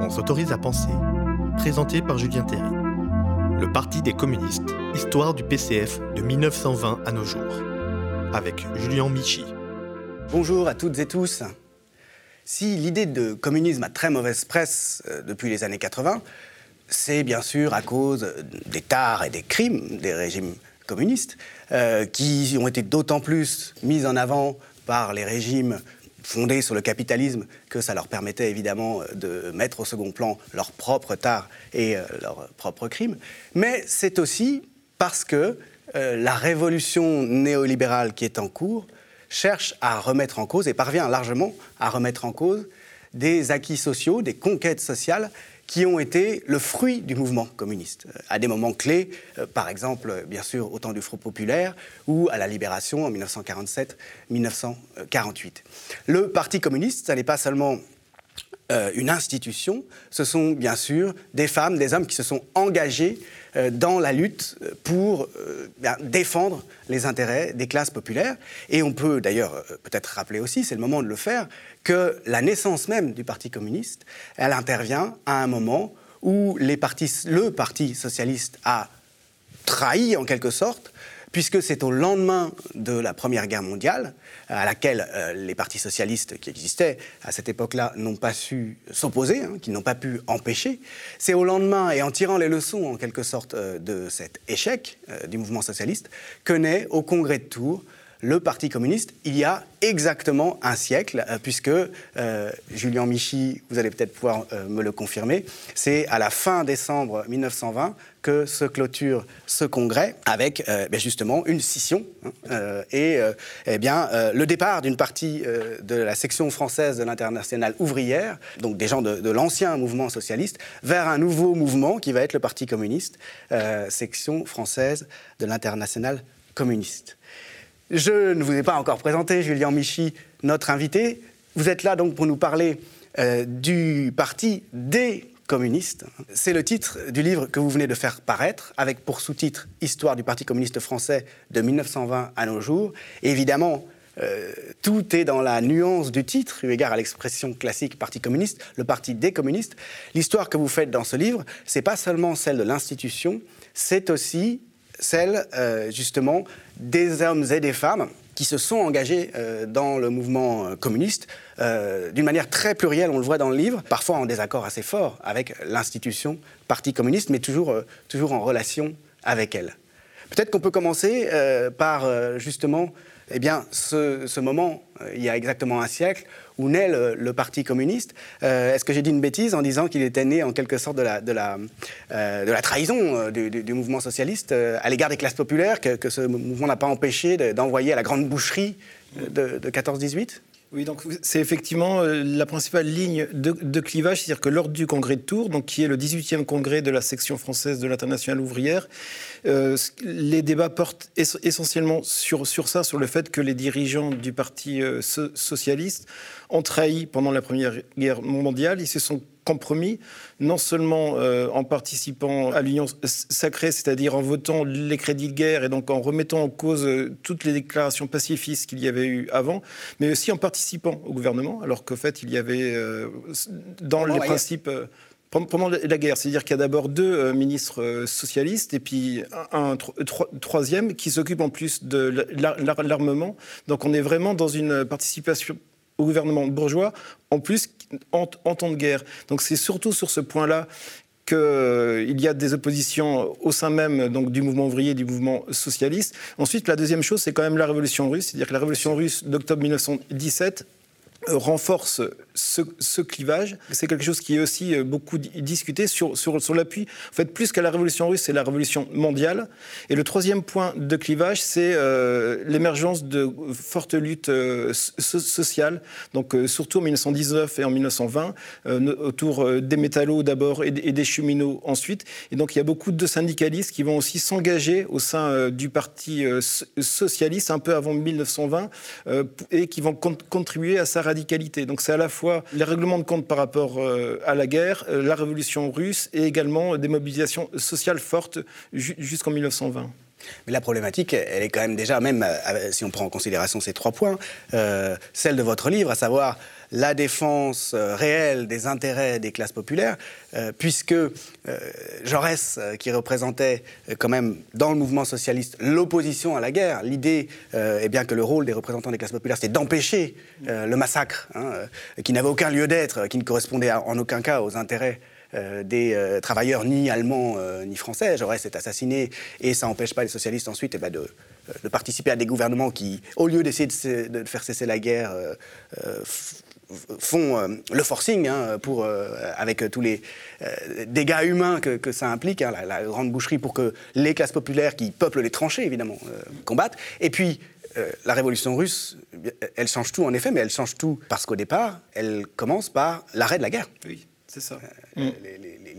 on s'autorise à penser, présenté par Julien Théry. Le Parti des communistes, histoire du PCF de 1920 à nos jours, avec Julien Michi. Bonjour à toutes et tous. Si l'idée de communisme a très mauvaise presse euh, depuis les années 80, c'est bien sûr à cause des tares et des crimes des régimes communistes, euh, qui ont été d'autant plus mis en avant par les régimes fondés sur le capitalisme que ça leur permettait évidemment de mettre au second plan leurs propres tares et euh, leurs propres crimes. Mais c'est aussi parce que euh, la révolution néolibérale qui est en cours cherche à remettre en cause et parvient largement à remettre en cause des acquis sociaux, des conquêtes sociales qui ont été le fruit du mouvement communiste, euh, à des moments clés, euh, par exemple, bien sûr, au temps du Front populaire ou à la libération en 1947-1948. Le Parti communiste, ça n'est pas seulement euh, une institution, ce sont bien sûr des femmes, des hommes qui se sont engagés dans la lutte pour défendre les intérêts des classes populaires. Et on peut d'ailleurs peut-être rappeler aussi, c'est le moment de le faire, que la naissance même du Parti communiste, elle intervient à un moment où le Parti socialiste a trahi en quelque sorte, puisque c'est au lendemain de la Première Guerre mondiale, à laquelle euh, les partis socialistes qui existaient à cette époque-là n'ont pas su s'opposer, hein, qui n'ont pas pu empêcher. C'est au lendemain, et en tirant les leçons en quelque sorte euh, de cet échec euh, du mouvement socialiste, que naît au Congrès de Tours le Parti communiste il y a exactement un siècle, euh, puisque euh, Julien Michi, vous allez peut-être pouvoir euh, me le confirmer, c'est à la fin décembre 1920 que se clôture ce congrès avec ben justement une scission hein, et eh bien, le départ d'une partie de la section française de l'internationale ouvrière, donc des gens de, de l'ancien mouvement socialiste, vers un nouveau mouvement qui va être le Parti communiste, section française de l'internationale communiste. Je ne vous ai pas encore présenté Julien Michi, notre invité. Vous êtes là donc pour nous parler euh, du parti des communistes. C'est le titre du livre que vous venez de faire paraître, avec pour sous-titre Histoire du Parti communiste français de 1920 à nos jours. évidemment, euh, tout est dans la nuance du titre, eu égard à l'expression classique Parti communiste, le Parti des communistes. L'histoire que vous faites dans ce livre, c'est pas seulement celle de l'institution, c'est aussi celle euh, justement des hommes et des femmes qui se sont engagés euh, dans le mouvement euh, communiste d'une manière très plurielle, on le voit dans le livre, parfois en désaccord assez fort avec l'institution Parti communiste, mais toujours, toujours en relation avec elle. Peut-être qu'on peut commencer par justement eh bien, ce, moment, euh, il y a exactement un siècle, où naît le, Parti communiste. Euh, est-ce que j'ai dit une bêtise en disant qu'il était né en quelque sorte de la, de la, euh, de la trahison du, mouvement socialiste à l'égard des classes populaires, que, ce mouvement n'a pas empêché d'envoyer à la grande boucherie de, de 14-18 oui, donc c'est effectivement la principale ligne de, clivage, c'est-à-dire que lors du congrès de Tours, donc qui est le 18e congrès de la section française de l'internationale ouvrière, euh, les débats portent essentiellement sur, sur ça, sur le fait que les dirigeants du Parti euh, socialiste ont trahi pendant la Première Guerre mondiale. Ils se sont compromis, non seulement euh, en participant à l'Union sacrée, c'est-à-dire en votant les crédits de guerre et donc en remettant en cause toutes les déclarations pacifistes qu'il y avait eu avant, mais aussi en participant au gouvernement, alors qu'en fait, il y avait dans les principes pendant la guerre. C'est-à-dire qu'il y a d'abord deux euh, ministres euh, socialistes et puis un, troisième qui s'occupe en plus de l'armement. Donc on est vraiment dans une participation au gouvernement bourgeois, en plus en, temps de guerre. Donc c'est surtout sur ce point-là qu'il euh, y a des oppositions au sein même donc, du mouvement ouvrier du mouvement socialiste. Ensuite, la deuxième chose, c'est quand même la révolution russe. C'est-à-dire que la révolution russe d'octobre 1917 renforce ce, clivage. C'est quelque chose qui est aussi euh, beaucoup discuté sur, l'appui. En fait, plus qu'à la révolution russe, c'est la révolution mondiale. Et le troisième point de clivage, c'est euh, l'émergence de fortes luttes euh, sociales, donc surtout en 1919 et en 1920, autour des métallos d'abord et, des cheminots ensuite. Et donc, il y a beaucoup de syndicalistes qui vont aussi s'engager au sein du Parti socialiste un peu avant 1920 et qui vont contribuer à sa radicalité. Donc, c'est à la fois les règlements de compte par rapport euh, à la guerre, euh, la révolution russe et également des mobilisations sociales fortes jusqu'en 1920. Mais la problématique, elle est quand même déjà, même euh, si on prend en considération ces trois points, celle de votre livre, à savoir la défense euh, réelle des intérêts des classes populaires, euh, puisque Jaurès, qui représentait quand même dans le mouvement socialiste l'opposition à la guerre, l'idée est bien que le rôle des représentants des classes populaires, c'était d'empêcher le massacre, hein, qui n'avait aucun lieu d'être, qui ne correspondait en aucun cas aux intérêts euh, des euh, travailleurs ni allemands euh, ni français. Jaurès est assassiné et ça n'empêche pas les socialistes ensuite eh ben, de, participer à des gouvernements qui, au lieu d'essayer de, faire cesser la guerre, font le forcing hein, pour, avec tous les dégâts humains que, ça implique, hein, la, grande boucherie pour que les classes populaires qui peuplent les tranchées, évidemment, combattent. Et puis, la révolution russe, elle change tout en effet, mais elle change tout parce qu'au départ, elle commence par l'arrêt de la guerre. Oui. C'est ça. Euh, mm.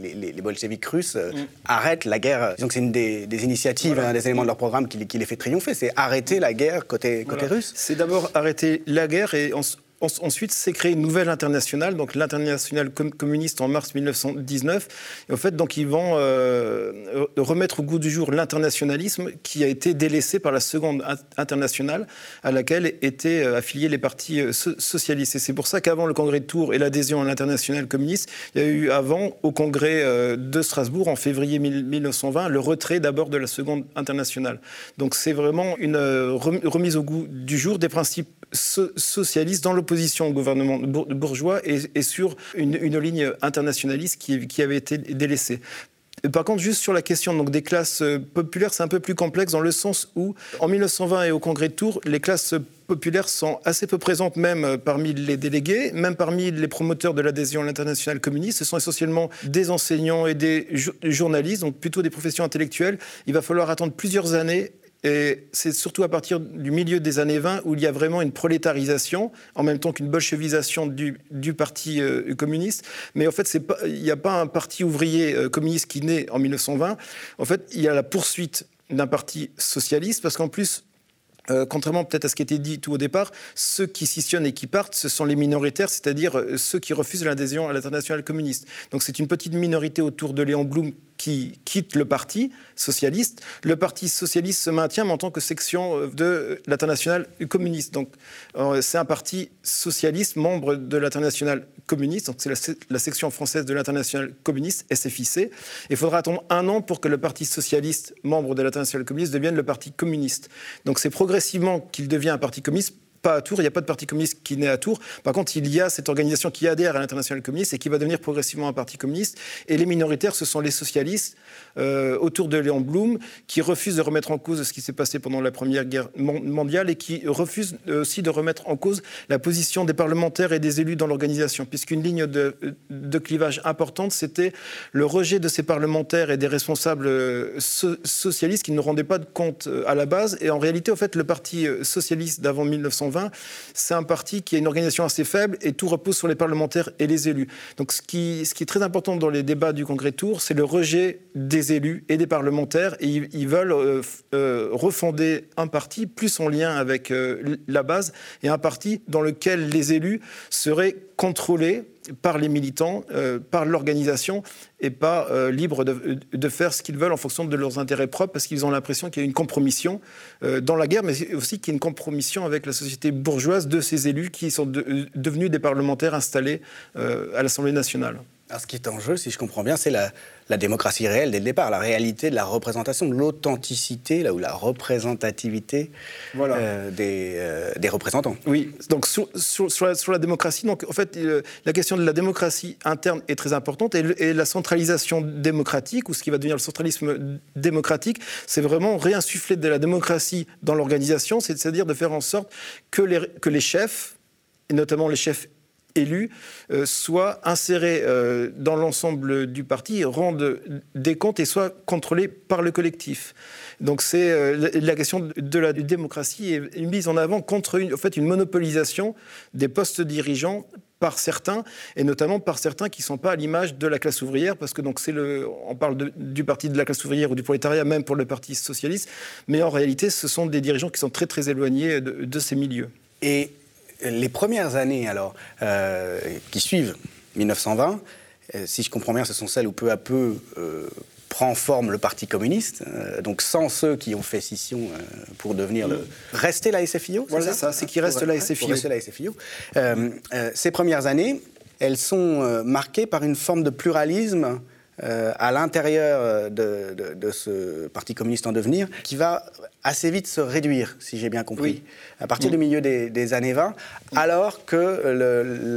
les, les, les, bolcheviks russes euh, mm. arrêtent la guerre. Disons que c'est une des, initiatives, un des éléments de leur programme qui, les fait triompher. C'est arrêter la guerre côté, côté russe. C'est d'abord arrêter la guerre et Ensuite, c'est créé une nouvelle internationale, donc l'internationale communiste en mars 1919. Et en fait, donc ils vont euh, remettre au goût du jour l'internationalisme qui a été délaissé par la seconde internationale à laquelle étaient euh, affiliés les partis euh, socialistes. Et c'est pour ça qu'avant le congrès de Tours et l'adhésion à l'internationale communiste, il y a eu avant au congrès de Strasbourg en février 1920 le retrait d'abord de la seconde internationale. Donc c'est vraiment une remise au goût du jour des principes socialistes dans l'opposition au gouvernement bourgeois et, sur une, ligne internationaliste qui, avait été délaissée. Par contre, juste sur la question donc, des classes populaires, c'est un peu plus complexe dans le sens où, en 1920 et au Congrès de Tours, les classes populaires sont assez peu présentes même parmi les délégués, même parmi les promoteurs de l'adhésion à l'international communiste. Ce sont essentiellement des enseignants et des journalistes, donc plutôt des professions intellectuelles. Il va falloir attendre plusieurs années et c'est surtout à partir du milieu des années 20 où il y a vraiment une prolétarisation, en même temps qu'une bolchevisation du, Parti euh, communiste. Mais en fait, il n'y a pas un parti ouvrier euh, communiste qui naît en 1920. En fait, il y a la poursuite d'un parti socialiste, parce qu'en plus, euh, contrairement peut-être à ce qui était dit tout au départ, ceux qui scissionnent et qui partent, ce sont les minoritaires, c'est-à-dire ceux qui refusent l'adhésion à l'international communiste. Donc c'est une petite minorité autour de Léon Blum qui quitte le parti socialiste. Le parti socialiste se maintient mais en tant que section euh, de l'international communiste. Donc euh, c'est un parti socialiste, membre de l'international communiste. Donc c'est la, section française de l'international communiste, SFIC. Il faudra attendre un an pour que le parti socialiste, membre de l'international communiste, devienne le parti communiste. Donc c'est progressivement qu'il devient un parti communiste pas à Tours, il n'y a pas de parti communiste qui naît à Tours. Par contre, il y a cette organisation qui adhère à l'international communiste et qui va devenir progressivement un parti communiste. Et les minoritaires, ce sont les socialistes euh, autour de Léon Blum qui refusent de remettre en cause ce qui s'est passé pendant la Première Guerre mondiale et qui refusent aussi de remettre en cause la position des parlementaires et des élus dans l'organisation, puisqu'une ligne de, de, clivage importante, c'était le rejet de ces parlementaires et des responsables euh, socialistes qui ne rendaient pas de compte euh, à la base. Et en réalité, au fait, le parti socialiste d'avant 1920 c'est un parti qui a une organisation assez faible et tout repose sur les parlementaires et les élus. Donc ce qui, est très important dans les débats du Congrès de Tours, c'est le rejet des élus et des parlementaires. Et ils, veulent euh, euh, refonder un parti plus en lien avec euh, la base et un parti dans lequel les élus seraient contrôlés par les militants, euh, par l'organisation, et pas euh, libres de, faire ce qu'ils veulent en fonction de leurs intérêts propres, parce qu'ils ont l'impression qu'il y a une compromission euh, dans la guerre, mais aussi qu'il y a une compromission avec la société bourgeoise de ces élus qui sont devenus des parlementaires installés à l'Assemblée nationale. Alors, ce qui est en jeu, si je comprends bien, c'est la, démocratie réelle dès le départ, la réalité de la représentation, de l'authenticité, là où la représentativité euh, euh, des, représentants. Oui, donc sur, la, démocratie, donc, en fait, euh, la question de la démocratie interne est très importante et, la centralisation démocratique, ou ce qui va devenir le centralisme démocratique, c'est vraiment réinsuffler de la démocratie dans l'organisation, c'est-à-dire de faire en sorte que les, que les chefs, et notamment les chefs élus euh, soient insérés euh, dans l'ensemble du parti, rendent des comptes et soient contrôlés par le collectif. Donc c'est euh, la question de la démocratie est mise en avant contre une, en fait, une monopolisation des postes dirigeants par certains, et notamment par certains qui ne sont pas à l'image de la classe ouvrière, parce que donc c'est le, on parle du parti de la classe ouvrière ou du prolétariat, même pour le Parti socialiste, mais en réalité, ce sont des dirigeants qui sont très très éloignés de, de ces milieux. Et les premières années alors, euh, qui suivent 1920, euh, si je comprends bien, ce sont celles où peu à peu, euh, prend forme le Parti communiste, euh, donc sans ceux qui ont fait scission euh, pour devenir le... Rester la SFIO Voilà, ça, c'est qui reste la SFIO. rester la SFIO. ces premières années, elles sont marquées par une forme de pluralisme à l'intérieur de, ce Parti communiste en devenir, qui va assez vite se réduire, si j'ai bien compris, à partir du milieu des, années 20, alors que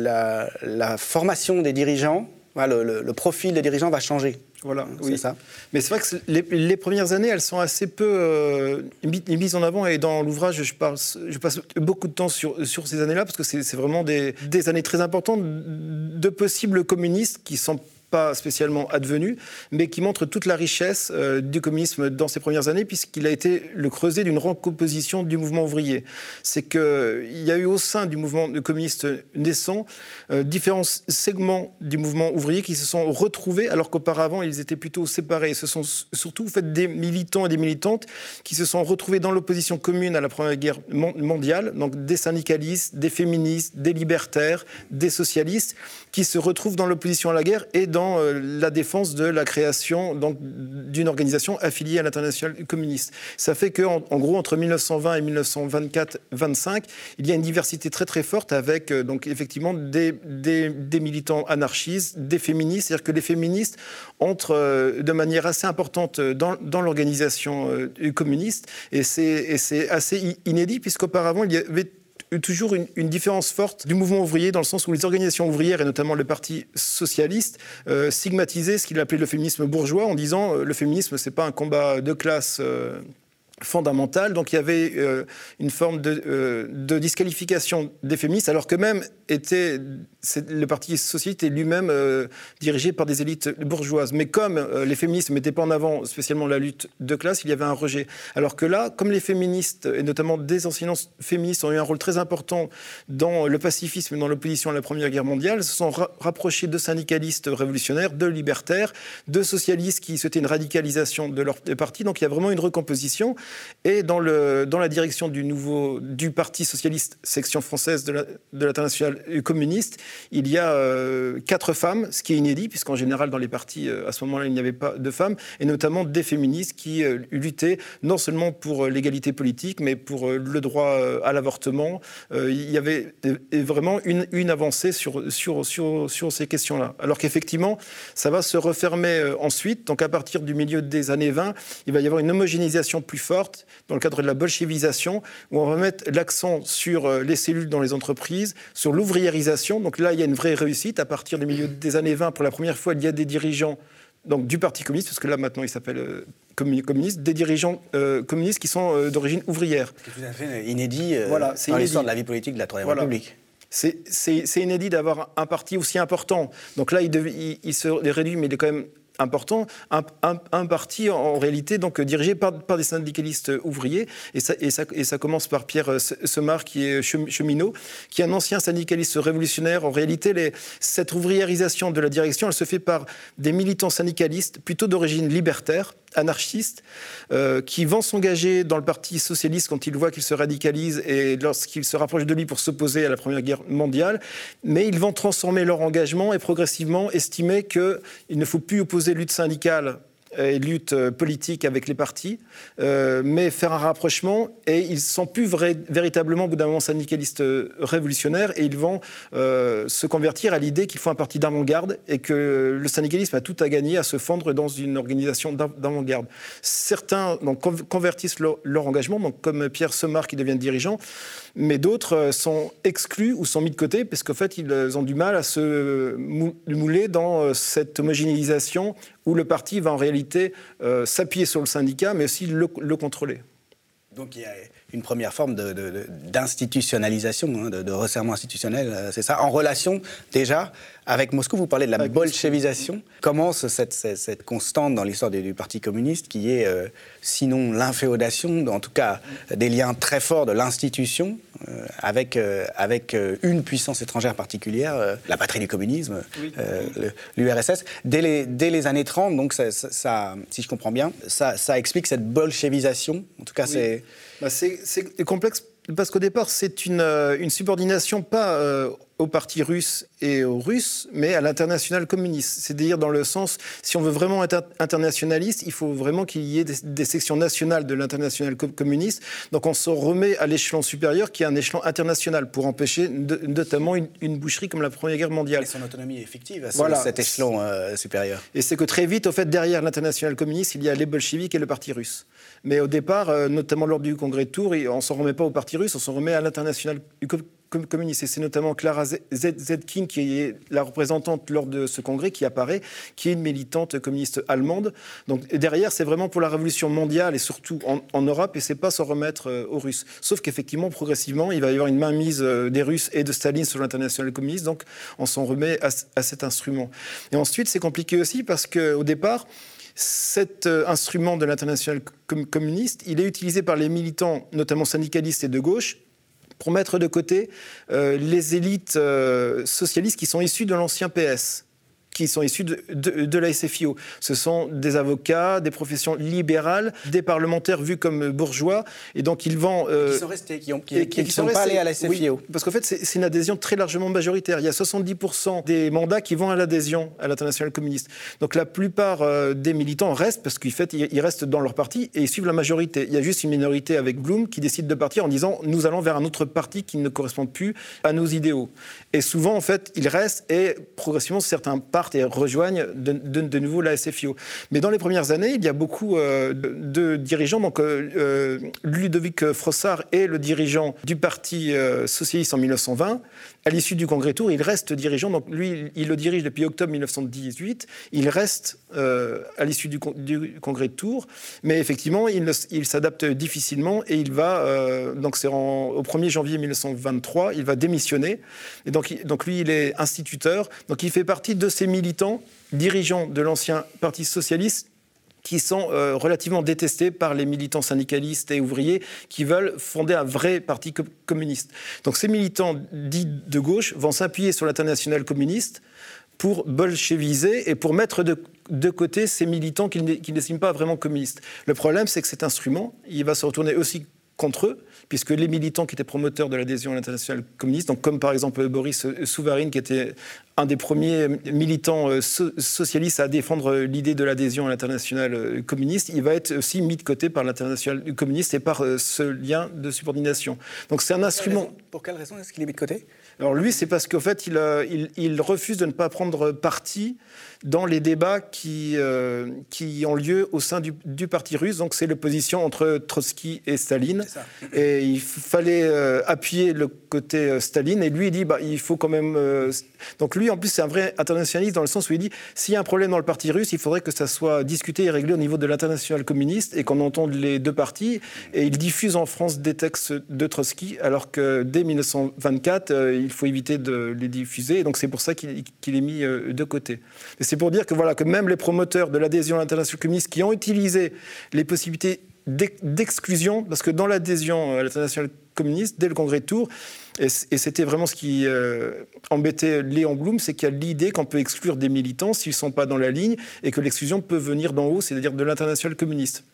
la, la, formation des dirigeants, le, le, profil des dirigeants va changer. Voilà, oui. ça. Mais c'est vrai que les, premières années, elles sont assez peu euh, mises en avant. Et dans l'ouvrage, je, je passe beaucoup de temps sur, sur ces années-là, parce que c'est vraiment des, des, années très importantes de possibles communistes qui sont pas spécialement advenu, mais qui montre toute la richesse euh, du communisme dans ses premières années, puisqu'il a été le creuset d'une recomposition du mouvement ouvrier. C'est qu'il y a eu au sein du mouvement communiste naissant euh, différents segments du mouvement ouvrier qui se sont retrouvés, alors qu'auparavant ils étaient plutôt séparés. Ce sont surtout fait des militants et des militantes qui se sont retrouvés dans l'opposition commune à la Première Guerre mondiale, donc des syndicalistes, des féministes, des libertaires, des socialistes, qui se retrouvent dans l'opposition à la guerre et dans euh, la défense de la création d'une organisation affiliée à l'international communiste. Ça fait qu'en en, gros, entre 1920 et 1924-25, il y a une diversité très très forte avec euh, donc effectivement des, militants anarchistes, des féministes, c'est-à-dire que les féministes entrent euh, de manière assez importante dans l'organisation communiste et c'est assez inédit puisqu'auparavant il y avait toujours une, différence forte du mouvement ouvrier dans le sens où les organisations ouvrières et notamment le Parti socialiste euh, stigmatisaient ce qu'il appelait le féminisme bourgeois en disant euh, le féminisme c'est pas un combat de classe euh, fondamentale. Donc il y avait euh, une forme de, euh, de, disqualification des féministes, alors que même était, le Parti socialiste est lui-même euh, dirigé par des élites bourgeoises. Mais comme les féministes ne mettaient pas en avant spécialement la lutte de classe, il y avait un rejet. Alors que là, comme les féministes, et notamment des enseignants féministes, ont eu un rôle très important dans le pacifisme et dans l'opposition à la Première Guerre mondiale, se sont rapprochés de syndicalistes révolutionnaires, de libertaires, de socialistes qui souhaitaient une radicalisation de leur parti. Donc il y a vraiment une recomposition. Et dans, la direction du, nouveau, du Parti socialiste, section française de l'international communiste, il y a euh, quatre femmes, ce qui est inédit, puisqu'en général, dans les partis, euh, à ce moment-là, il n'y avait pas de femmes, et notamment des féministes qui euh, luttaient non seulement pour l'égalité politique, mais pour le droit à l'avortement. il y avait vraiment une, avancée sur ces questions-là. Alors qu'effectivement, ça va se refermer ensuite. Donc à partir du milieu des années 20, il va y avoir une homogénéisation plus forte dans le cadre de la bolchevisation, où on va mettre l'accent sur euh, les cellules dans les entreprises, sur l'ouvriérisation. Donc là, il y a une vraie réussite. À partir du milieu des années 20, pour la première fois, il y a des dirigeants donc, du Parti communiste, parce que là, maintenant, il s'appelle euh, communiste, des dirigeants euh, communistes qui sont d'origine ouvrière. C'est tout à fait inédit voilà, dans l'histoire de la vie politique de la Troisième République. C'est inédit d'avoir un parti aussi important. Donc là, il, il, il se réduit, mais il est quand même important, un, parti en, réalité donc dirigé par, des syndicalistes ouvriers, et ça, et, ça, et ça commence par Pierre euh, Semar, qui est cheminot, qui est un ancien syndicaliste révolutionnaire. En réalité, cette ouvriérisation de la direction, elle se fait par des militants syndicalistes plutôt d'origine libertaire, anarchistes euh, qui vont s'engager dans le Parti socialiste quand ils voient qu'il se radicalise et lorsqu'ils se rapprochent de lui pour s'opposer à la Première Guerre mondiale. Mais ils vont transformer leur engagement et progressivement estimer qu'il ne faut plus opposer lutte syndicale et lutte euh, politique avec les partis, euh, mais faire un rapprochement et ils ne sont plus véritablement au bout d'un moment syndicalistes euh, révolutionnaires et ils vont se convertir à l'idée qu'il faut un parti d'avant-garde et que le syndicalisme a tout à gagner à se fondre dans une organisation d'avant-garde. Certains donc, convertissent leur, engagement, donc comme Pierre Semar qui devient dirigeant, mais d'autres sont exclus ou sont mis de côté parce qu'en fait, ils ont du mal à se mouler dans cette homogénéisation où le parti va en réalité euh, s'appuyer sur le syndicat, mais aussi le, contrôler. Une première forme d'institutionnalisation, de, de, hein, de, resserrement institutionnel, euh, c'est ça, en relation déjà avec Moscou. Vous parlez de la bolchevisation. Comment cette, cette, constante dans l'histoire du, Parti communiste qui est, euh, sinon l'inféodation, en tout cas des liens très forts de l'institution euh, avec, avec une puissance étrangère particulière, la patrie du communisme, l'URSS. Dès les, dès les années 30, donc ça, si je comprends bien, ça, ça explique cette bolchevisation. En tout cas, c'est... Bah, c'est complexe parce qu'au départ, c'est une, euh, une, subordination pas euh, au parti russe et aux Russes, mais à l'international communiste. C'est-à-dire dans le sens, si on veut vraiment être internationaliste, il faut vraiment qu'il y ait des, sections nationales de l'international communiste. Donc on se remet à l'échelon supérieur, qui est un échelon international, pour empêcher notamment une, boucherie comme la Première Guerre mondiale. Et son autonomie effective à voilà. cet échelon euh, supérieur. Et c'est que très vite, au fait, derrière l'international communiste, il y a les bolcheviks et le parti russe. Mais au départ, euh, notamment lors du congrès de Tours, on ne s'en remet pas au parti russe, on s'en remet à l'international communiste. Et c'est notamment Clara Zetkin, qui est la représentante lors de ce congrès, qui apparaît, qui est une militante communiste allemande. Donc derrière, c'est vraiment pour la révolution mondiale et surtout en, Europe, et c'est pas s'en remettre euh, aux Russes. Sauf qu'effectivement, progressivement, il va y avoir une mainmise euh, des Russes et de Staline sur l'international communiste, donc on s'en remet à, cet instrument. Et ensuite, c'est compliqué aussi parce qu'au départ, cet euh, instrument de l'international communiste, il est utilisé par les militants, notamment syndicalistes et de gauche, pour mettre de côté euh, les élites euh, socialistes qui sont issues de l'ancien PS qui sont issus de, de, la SFIO. Ce sont des avocats, des professions libérales, des parlementaires vus comme bourgeois, et donc ils vont... Euh, qui sont restés, qui ne sont, pas allés à la SFIO. parce qu'en fait, c'est une adhésion très largement majoritaire. Il y a 70% des mandats qui vont à l'adhésion à l'international communiste. Donc la plupart euh, des militants restent, parce fait, ils restent dans leur parti et ils suivent la majorité. Il y a juste une minorité avec Blum qui décide de partir en disant nous allons vers un autre parti qui ne correspond plus à nos idéaux. Et souvent, en fait, ils restent et progressivement, certains partent et rejoignent de, de, nouveau la SFIO. Mais dans les premières années, il y a beaucoup euh, de, dirigeants. Donc, euh, euh, Ludovic Frossard est le dirigeant du Parti socialiste en 1920. À l'issue du congrès Tour, il reste dirigeant. Donc, lui, il le dirige depuis octobre 1918. Il reste à l'issue du, congrès de Tours. Mais effectivement, il, il s'adapte difficilement et il va, donc c'est au 1er janvier 1923, il va démissionner. Et donc, donc, lui, il est instituteur. Donc, il fait partie de ces militants, dirigeants de l'ancien Parti socialiste, qui sont euh, relativement détestés par les militants syndicalistes et ouvriers qui veulent fonder un vrai parti communiste. Donc ces militants dits de gauche vont s'appuyer sur l'international communiste pour bolcheviser et pour mettre de, de côté ces militants qui n'estiment pas vraiment communistes. Le problème, c'est que cet instrument, il va se retourner aussi contre eux, puisque les militants qui étaient promoteurs de l'adhésion à l'international communiste, donc comme par exemple Boris Souvarine, qui était un des premiers militants euh, socialistes à défendre l'idée de l'adhésion à l'international euh, communiste, il va être aussi mis de côté par l'international communiste et par euh, ce lien de subordination. Donc c'est un instrument. Pour quelle raison est-ce qu'il est mis de côté? Alors lui, c'est parce qu'en fait, il, il, refuse de ne pas prendre parti dans les débats qui, euh, qui ont lieu au sein du, Parti russe. Donc c'est l'opposition entre Trotsky et Staline. Et il fallait euh, appuyer le côté euh, Staline. Et lui, il dit, bah, il faut quand même... Donc lui, en plus, c'est un vrai internationaliste dans le sens où il dit, s'il y a un problème dans le Parti russe, il faudrait que ça soit discuté et réglé au niveau de l'international communiste et qu'on entende les deux partis. Et il diffuse en France des textes de Trotsky, alors que dès 1924, il faut éviter de les diffuser. donc c'est pour ça qu'il est mis de côté. C'est pour dire que, voilà, que même les promoteurs de l'adhésion à l'international communiste qui ont utilisé les possibilités d'exclusion, parce que dans l'adhésion à l'international communiste, dès le congrès de Tours, et c'était vraiment ce qui euh, embêtait Léon Blum, c'est qu'il y a l'idée qu'on peut exclure des militants s'ils ne sont pas dans la ligne et que l'exclusion peut venir d'en haut, c'est-à-dire de l'international communiste.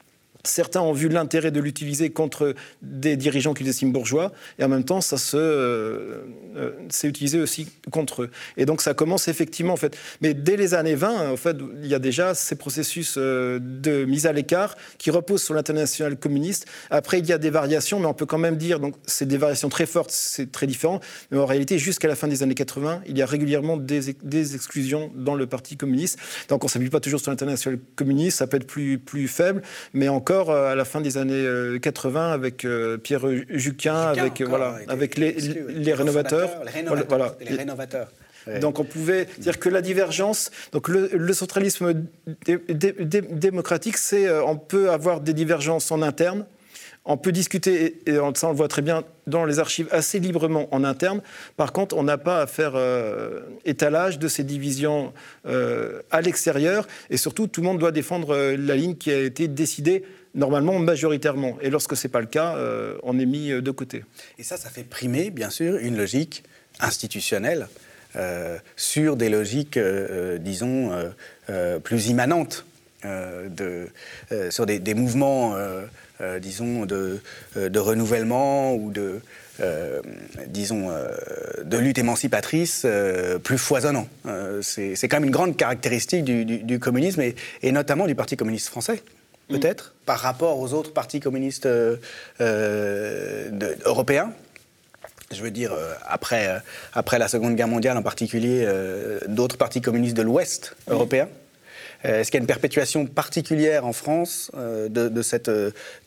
Certains ont vu l'intérêt de l'utiliser contre des dirigeants qu'ils estiment bourgeois, et en même temps, ça se, euh, euh, utilisé aussi contre eux. Et donc, ça commence effectivement, en fait. Mais dès les années 20, en fait, il y a déjà ces processus euh, de mise à l'écart qui reposent sur l'international communiste. Après, il y a des variations, mais on peut quand même dire, donc, c'est des variations très fortes, c'est très différent. Mais en réalité, jusqu'à la fin des années 80, il y a régulièrement des, des exclusions dans le Parti communiste. Donc, on ne s'appuie pas toujours sur l'international communiste, ça peut être plus, plus faible, mais encore euh, à la fin des années 80 euh, avec euh, Pierre Juquin, avec, voilà, avec les, les, rénovateurs. Les rénovateurs. Donc on pouvait dire que la divergence, donc le, centralisme démocratique, c'est on peut avoir des divergences en interne, on peut discuter, et ça on le voit très bien dans les archives, assez librement en interne. Par contre, on n'a pas à faire étalage de ces divisions à l'extérieur. Et surtout, tout le monde doit défendre la ligne qui a été décidée normalement majoritairement. Et lorsque ce n'est pas le cas, euh, on est mis euh, de côté. Et ça, ça fait primer, bien sûr, une logique institutionnelle euh, sur des logiques, disons, plus immanentes sur des, mouvements, disons, de, renouvellement ou de, disons, de lutte émancipatrice plus foisonnant. c'est quand même une grande caractéristique du, communisme et, notamment du Parti communiste français peut-être, par rapport aux autres partis communistes euh, euh, européens je veux dire, euh, après, après la Seconde Guerre mondiale en particulier, d'autres partis communistes de l'Ouest européen. Est-ce qu'il y a une perpétuation particulière en France de, cette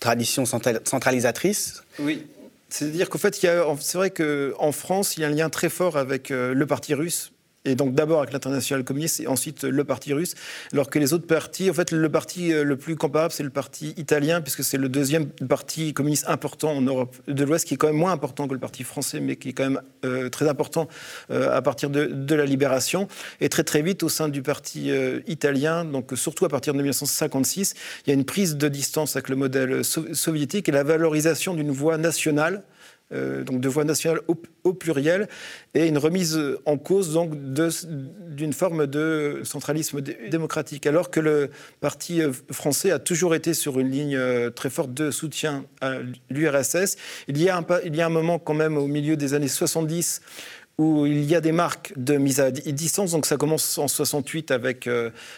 tradition centralisatrice? Oui. C'est-à-dire qu'en fait, c'est vrai qu'en France, il y a un lien très fort avec le parti russe, et donc d'abord avec l'international communiste et ensuite le parti russe, alors que les autres partis, en fait, le parti euh, le plus comparable, c'est le parti italien, puisque c'est le deuxième parti communiste important en Europe de l'Ouest, qui est quand même moins important que le parti français, mais qui est quand même euh, très important euh, à partir de, la libération. Et très très vite, au sein du parti italien, donc surtout à partir de 1956, il y a une prise de distance avec le modèle soviétique et la valorisation d'une voix nationale donc de voix nationale au, pluriel, et une remise en cause donc d'une forme de centralisme démocratique, alors que le parti euh, français a toujours été sur une ligne euh, très forte de soutien à l'URSS. Il, y a un, il y a un moment quand même au milieu des années 70 où il y a des marques de mise à distance. Donc ça commence en 68 avec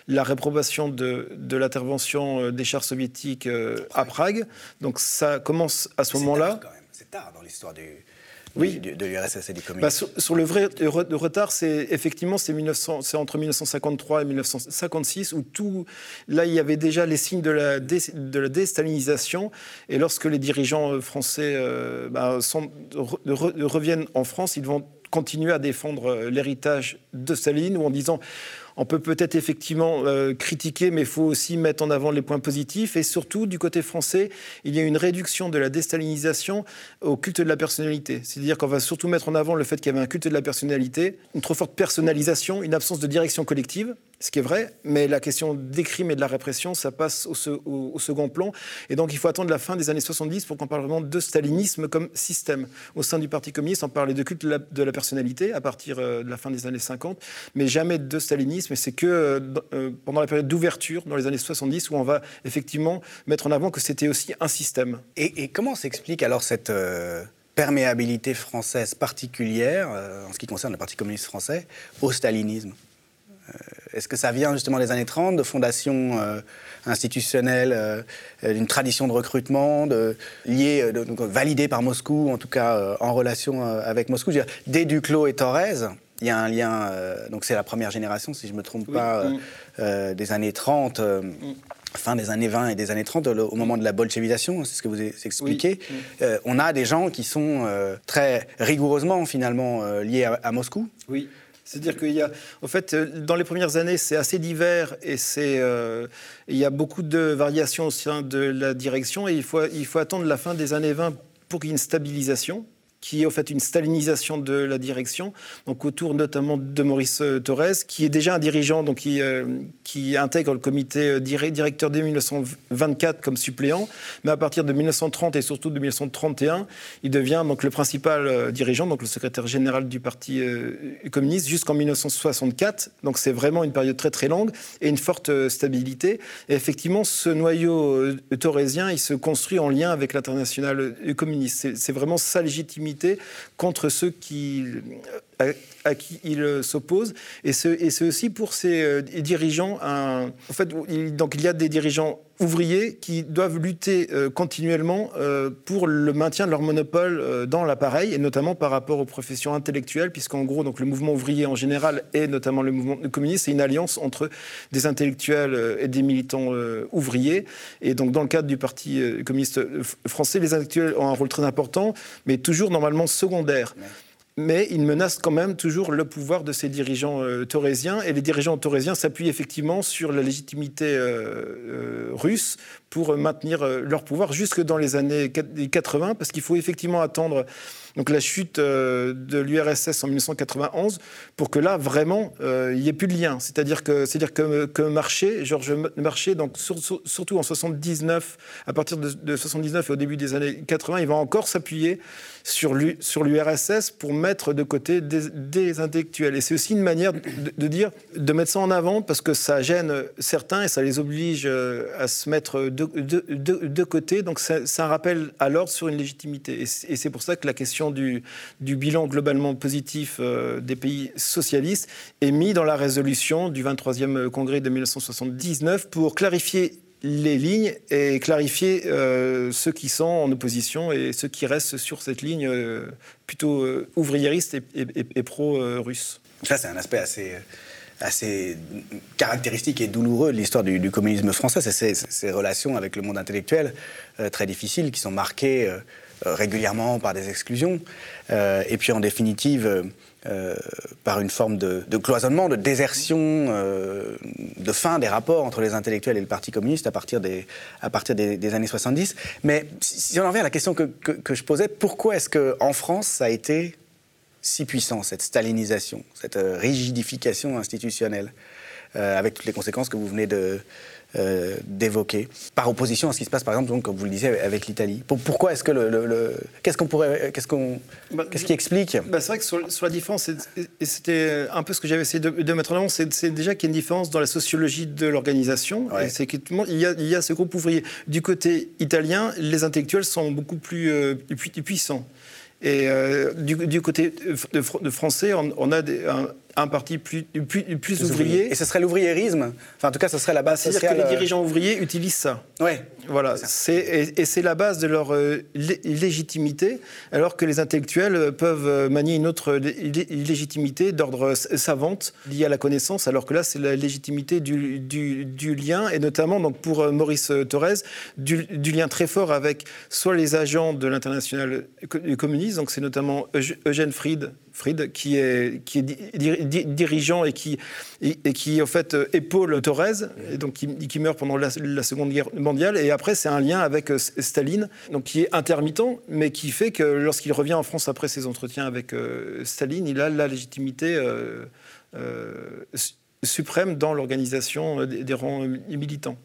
la réprobation de, de l'intervention des chars soviétiques à Prague. Donc ça commence à ce moment-là dans l'histoire du, oui. de l'URSS et du communisme. Bah, sur, le vrai retard, c'est effectivement c'est entre 1953 et 1956 où tout là il y avait déjà les signes de la, de la déstalinisation et lorsque les dirigeants euh, français euh, bah, reviennent en France, ils vont continuer à défendre euh, l'héritage de Staline ou en disant on peut peut-être effectivement euh, critiquer, mais il faut aussi mettre en avant les points positifs. Et surtout, du côté français, il y a une réduction de la déstalinisation au culte de la personnalité. C'est-à-dire qu'on va surtout mettre en avant le fait qu'il y avait un culte de la personnalité, une trop forte personnalisation, une absence de direction collective ce qui est vrai, mais la question des crimes et de la répression, ça passe au, second plan. Et donc il faut attendre la fin des années 70 pour qu'on parle vraiment de stalinisme comme système. Au sein du Parti communiste, on parlait de culte de la, personnalité à partir euh, de la fin des années 50, mais jamais de stalinisme. Et c'est que euh, euh, pendant la période d'ouverture, dans les années 70, où on va effectivement mettre en avant que c'était aussi un système. Et, comment s'explique alors cette... perméabilité française particulière, en ce qui concerne le Parti communiste français, au stalinisme? Est-ce que ça vient justement des années 30, de fondations euh, institutionnelles, euh, d'une tradition de recrutement, liée, euh, validée par Moscou, en tout cas en relation avec Moscou? Dès Duclos et Thorez, il y a un lien, donc c'est la première génération, si je ne me trompe pas, mm. des années 30. Mm. fin des années 20 et des années 30, au moment de la bolchevisation, c'est ce que vous expliquez, mm. on a des gens qui sont très rigoureusement finalement liés à, à Moscou. Oui. C'est-à-dire qu'il y a, en fait, euh, dans les premières années, c'est assez divers et c'est, euh, il y a beaucoup de variations au sein de la direction et il faut, il faut attendre la fin des années 20 pour qu'il y ait une stabilisation qui est en fait une stalinisation de la direction, donc autour notamment de Maurice euh, Thorez, qui est déjà un dirigeant, donc qui, euh, qui intègre le comité euh, directeur dès 1924 comme suppléant, mais à partir de 1930 et surtout de 1931, il devient donc le principal dirigeant, donc le secrétaire général du Parti communiste jusqu'en 1964. Donc c'est vraiment une période très très longue et une forte stabilité. Et effectivement, ce noyau thorésien, il se construit en lien avec l'international communiste. C'est vraiment sa légitimité contre ceux qui, à, qui il s'oppose. Et c'est aussi pour ces euh, dirigeants, un, en fait, il, donc il y a des dirigeants ouvriers qui doivent lutter euh, continuellement euh, pour le maintien de leur monopole dans l'appareil, et notamment par rapport aux professions intellectuelles, puisqu'en gros, donc, le mouvement ouvrier en général, et notamment le mouvement communiste, c'est une alliance entre des intellectuels et des militants ouvriers. Et donc, dans le cadre du Parti communiste français, les intellectuels ont un rôle très important, mais toujours normalement secondaire mais il menace quand même toujours le pouvoir de ces dirigeants euh. Et les dirigeants taurésiens s'appuient effectivement sur la légitimité euh, euh, russe pour maintenir leur pouvoir jusque dans les années 80, parce qu'il faut effectivement attendre donc la chute de l'URSS en 1991, pour que là, vraiment, il n'y ait plus de lien. C'est-à-dire que, c'est-à-dire que, que Marché, Georges Marché, donc surtout en 79, à partir de, de 79 et au début des années 80, il va encore s'appuyer sur l'URSS pour mettre de côté des, intellectuels. Et c'est aussi une manière de, dire, de mettre ça en avant parce que ça gêne certains et ça les oblige euh, à se mettre de, de côté. Donc c'est un rappel à l'ordre sur une légitimité. Et c'est pour ça que la question du, bilan globalement positif euh, des pays socialistes est mis dans la résolution du 23e congrès de 1979 pour clarifier les lignes et clarifier euh, ceux qui sont en opposition et ceux qui restent sur cette ligne euh, plutôt euh, ouvriériste et, pro-russe. Ça, c'est un aspect assez, assez caractéristique et douloureux de l'histoire du, communisme français, c'est ces, relations avec le monde intellectuel très difficiles qui sont marquées régulièrement par des exclusions. et puis, en définitive, euh, par une forme de, cloisonnement, de désertion, euh, de fin des rapports entre les intellectuels et le Parti communiste à partir des, à partir des, années 70. Mais si on en revient à la question que, je posais, pourquoi est-ce qu'en France, ça a été si puissant, cette stalinisation, cette euh, rigidification institutionnelle, avec toutes les conséquences que vous venez de, euh, d'évoquer, par opposition à ce qui se passe, par exemple, donc, comme vous le disiez, avec l'Italie. pourquoi est-ce que le, qu'est-ce qu'on pourrait, qu'est-ce qu'on, bah, qu'est-ce qui explique? bah, C'est vrai que sur, la différence, et c'était un peu ce que j'avais essayé de, mettre en avant, c'est, déjà qu'il y a une différence dans la sociologie de l'organisation. C'est qu'il y, a, il y a ce groupe ouvrier. Du côté italien, les intellectuels sont beaucoup plus euh, puissants. Et euh, du, côté de, français, on, a des, un parti plus, plus, plus ouvrier. Et ce serait l'ouvriérisme Enfin, en tout cas, ce serait la base C'est-à-dire que les dirigeants ouvriers utilisent ça. Ouais. Voilà. C'est, et, c'est la base de leur euh, légitimité, alors que les intellectuels peuvent manier une autre légitimité d'ordre savante liée à la connaissance, alors que là, c'est la légitimité du, du, du, lien, et notamment, donc, pour euh, Maurice Thorez, du, du, lien très fort avec soit les agents de l'international communiste, donc c'est notamment Eugène Fried, Fried, qui est, qui dirigeant et qui, et, qui en fait épaule Thorez, et donc qui, meurt pendant la, Seconde Guerre mondiale. Et après, c'est un lien avec euh, Staline, donc qui est intermittent, mais qui fait que lorsqu'il revient en France après ses entretiens avec euh, Staline, il a la légitimité euh, suprême dans l'organisation des rangs militants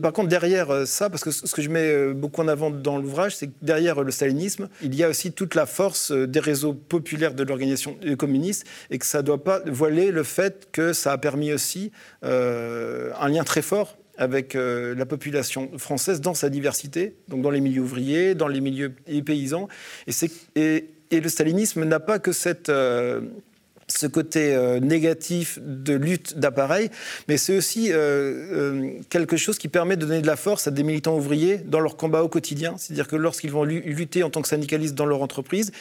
par contre, derrière euh, ça, parce que ce que je mets euh, beaucoup en avant dans l'ouvrage, c'est que derrière le stalinisme, il y a aussi toute la force euh, des réseaux populaires de l'organisation communiste et que ça ne doit pas voiler le fait que ça a permis aussi un lien très fort avec la population française dans sa diversité, donc dans les milieux ouvriers, dans les milieux paysans. Et le stalinisme n'a pas que cette ce côté euh, négatif de lutte d'appareil, mais c'est aussi euh, euh, quelque chose qui permet de donner de la force à des militants ouvriers dans leur combat au quotidien. C'est-à-dire que lorsqu'ils vont lutter en tant que syndicalistes dans leur entreprise,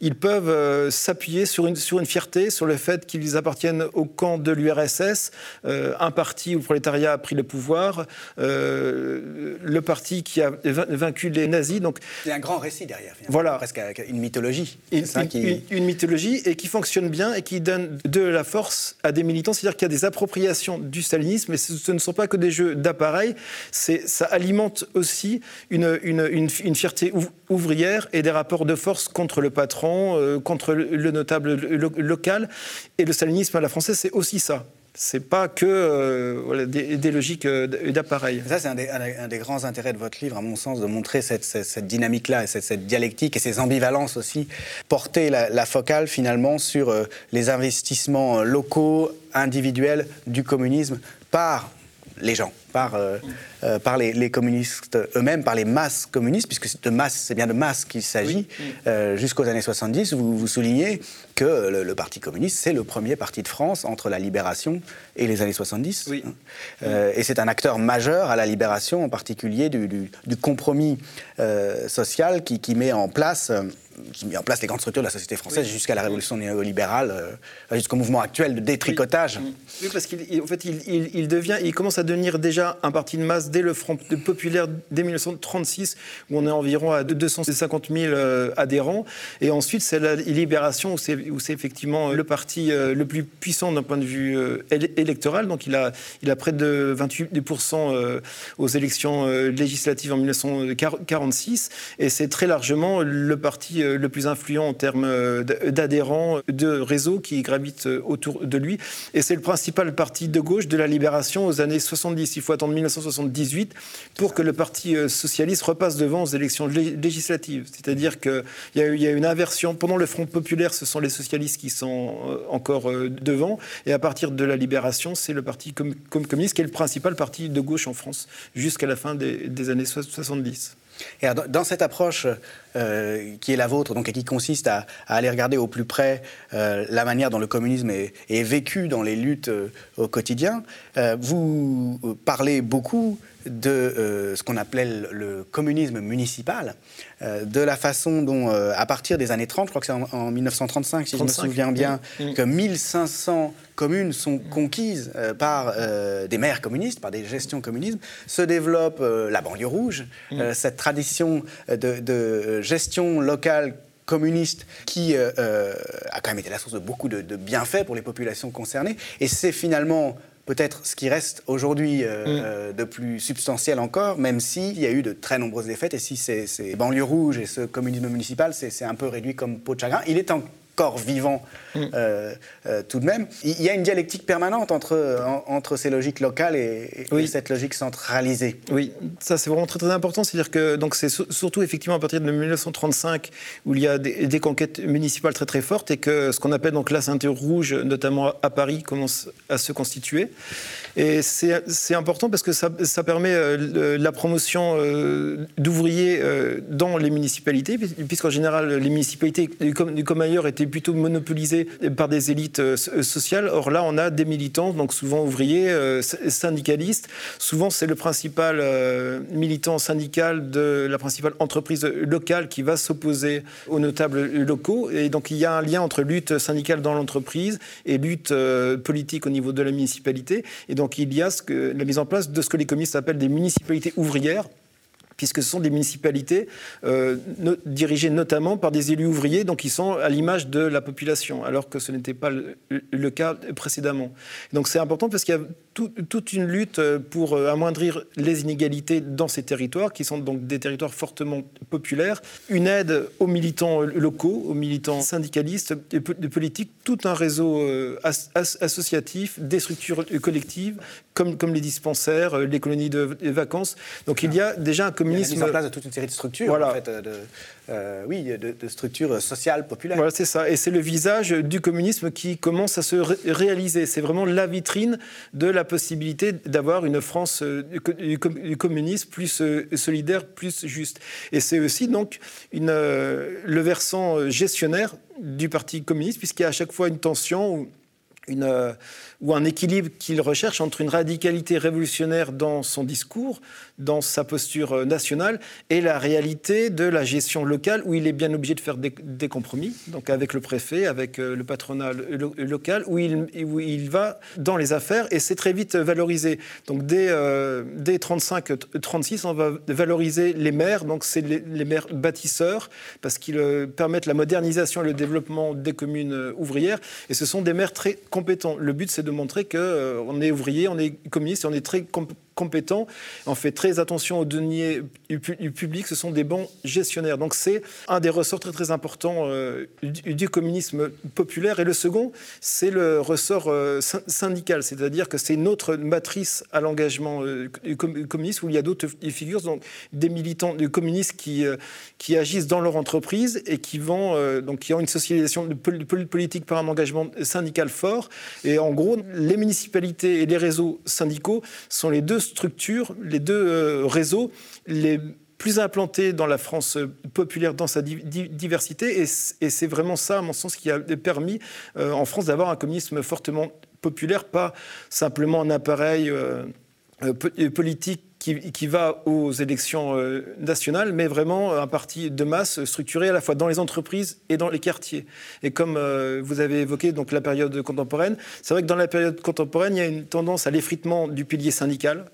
ils peuvent s'appuyer sur une, sur une fierté, sur le fait qu'ils appartiennent au camp de l'URSS, un parti où le prolétariat a pris le pouvoir, le parti qui a vaincu les nazis. Donc, il y a un grand récit derrière, voilà. presque une mythologie. Une, une, une mythologie et qui fonctionne bien et qui donne de la force à des militants, c'est-à-dire qu'il y a des appropriations du stalinisme, mais ce, ne sont pas que des jeux d'appareil, ça alimente aussi une, une, une, fierté ouvrière et des rapports de force contre le patron, euh, contre le, notable local. Et le stalinisme à la française, c'est aussi ça c'est pas que euh, des, logiques euh, d'appareil. Ça, c'est un, des grands intérêts de votre livre, à mon sens, de montrer cette, dynamique-là, et cette, dialectique et ces ambivalences aussi. Porter la, focale, finalement, sur euh, les investissements locaux, individuels du communisme par les gens, par, euh, euh, par les, communistes eux-mêmes, par les masses communistes, puisque de masse, c'est bien de masse qu'il s'agit. Euh, jusqu'aux années 70, vous, vous soulignez que le, Parti communiste, c'est le premier parti de France entre la libération et les années 70. Hein. et c'est un acteur majeur à la libération, en particulier du, du, compromis social qui, qui, met en place qui met en place les grandes structures de la société française jusqu'à la révolution néolibérale, euh, jusqu'au mouvement actuel de détricotage. Oui, parce qu'en fait, il, devient, il commence à devenir déjà un parti de masse dès le Front populaire dès 1936, où on est environ à 250 000 adhérents. Et ensuite, c'est la Libération, où c'est effectivement le parti le plus puissant d'un point de vue électoral. Donc il a, il a près de 28% aux élections législatives en 1946. Et c'est très largement le parti le plus influent en termes d'adhérents, de réseaux qui gravitent autour de lui. Et c'est le principal parti de gauche de la libération aux années 70. Il faut attendre 1978 pour que le Parti euh, socialiste repasse devant aux élections législatives. C'est-à-dire qu'il y, a eu une inversion. Pendant le Front populaire, ce sont les socialistes qui sont euh, encore euh, devant. Et à partir de la libération, c'est le Parti communiste qui est le principal parti de gauche en France jusqu'à la fin des, années 70. Et dans cette approche qui est la vôtre, donc, et qui consiste à, aller regarder au plus près la manière dont le communisme est, vécu dans les luttes au quotidien, vous parlez beaucoup de ce qu'on appelait le, communisme municipal, de la façon dont, à partir des années 30, je crois que c'est en, 1935, si je me souviens bien, que 1500 communes sont conquises euh, par euh, des maires communistes, par des gestions communistes, se développe euh, la banlieue rouge, mm. cette tradition de, gestion locale communiste qui a quand même été la source de beaucoup de, bienfaits pour les populations concernées. Et c'est finalement peut-être ce qui reste aujourd'hui mm. de plus substantiel encore, même s'il y a eu de très nombreuses défaites, et si ces, ces banlieues rouges et ce communisme municipal, c'est un peu réduit comme peau de chagrin. Il est en corps vivant mm. euh, euh, tout de même. Il y a une dialectique permanente entre, entre ces logiques locales et, cette logique centralisée. Oui, ça c'est vraiment très très important. C'est-à-dire que donc c'est surtout effectivement à partir de 1935 où il y a des, conquêtes municipales très très fortes et que ce qu'on appelle donc la ceinture rouge, notamment à Paris, commence à se constituer. Et c'est important parce que ça, ça permet euh, la promotion d'ouvriers dans les municipalités, puisqu'en général les municipalités, comme, comme ailleurs, étaient plutôt monopolisé par des élites euh, euh, sociales. Or là, on a des militants, donc souvent ouvriers, euh, syndicalistes. Souvent, c'est le principal militant syndical de la principale entreprise locale qui va s'opposer aux notables locaux. Et donc, il y a un lien entre lutte syndicale dans l'entreprise et lutte politique au niveau de la municipalité. Et donc, il y a la mise en place de ce que les communistes appellent des municipalités ouvrières puisque ce sont des municipalités euh, dirigées notamment par des élus ouvriers, donc qui sont à l'image de la population, alors que ce n'était pas le, cas précédemment. Donc c'est important parce qu'il y a toute une lutte pour euh, amoindrir les inégalités dans ces territoires, qui sont donc des territoires fortement populaires, une aide aux militants locaux, aux militants syndicalistes et politiques, tout un réseau euh, associatif, des structures collectives, comme, comme les dispensaires, les colonies de vacances. Donc il y a déjà un communisme. Il y a la mise en place de toute une série de structures, en fait, de, euh, oui, de, structures sociales populaires. Voilà, c'est ça. Et c'est le visage du communisme qui commence à se réaliser. C'est vraiment la vitrine de la possibilité d'avoir une France euh, du communisme plus euh, solidaire, plus juste. Et c'est aussi donc une, le versant gestionnaire du Parti communiste, puisqu'il y a à chaque fois une tension ou une, ou un équilibre qu'il recherche entre une radicalité révolutionnaire dans son discours, dans sa posture euh, nationale, et la réalité de la gestion locale, où il est bien obligé de faire des, compromis, donc avec le préfet, avec euh, le patronat local, où il, va dans les affaires, et c'est très vite valorisé. Donc dès, euh, dès 35-36, on va valoriser les maires, donc c'est les, maires bâtisseurs, parce qu'ils permettent la modernisation et le développement des communes ouvrières, et ce sont des maires très compétents. Le but, c'est de montrer qu'on euh, est ouvrier, on est communiste, on est très compétent. On fait très attention aux deniers du public. Ce sont des bons gestionnaires. Donc c'est un des ressorts très très importants euh, du, communisme populaire. Et le second, c'est le ressort euh, syndical, c'est-à-dire que c'est notre matrice à l'engagement euh, communiste où il y a d'autres figures, donc des militants communistes qui qui agissent dans leur entreprise et qui vont donc qui ont une socialisation politique par un engagement syndical fort. Et en gros, les municipalités et les réseaux syndicaux sont les deux structures, les deux euh, réseaux les plus implantés dans la France euh, populaire dans sa diversité. Et c'est vraiment ça, à mon sens, qui a permis euh, en France d'avoir un communisme fortement populaire, pas simplement un appareil politique qui, va aux élections nationales, mais vraiment un parti de masse structuré à la fois dans les entreprises et dans les quartiers. Et comme vous avez évoqué donc la période contemporaine, c'est vrai que dans la période contemporaine, il y a une tendance à l'effritement du pilier syndical,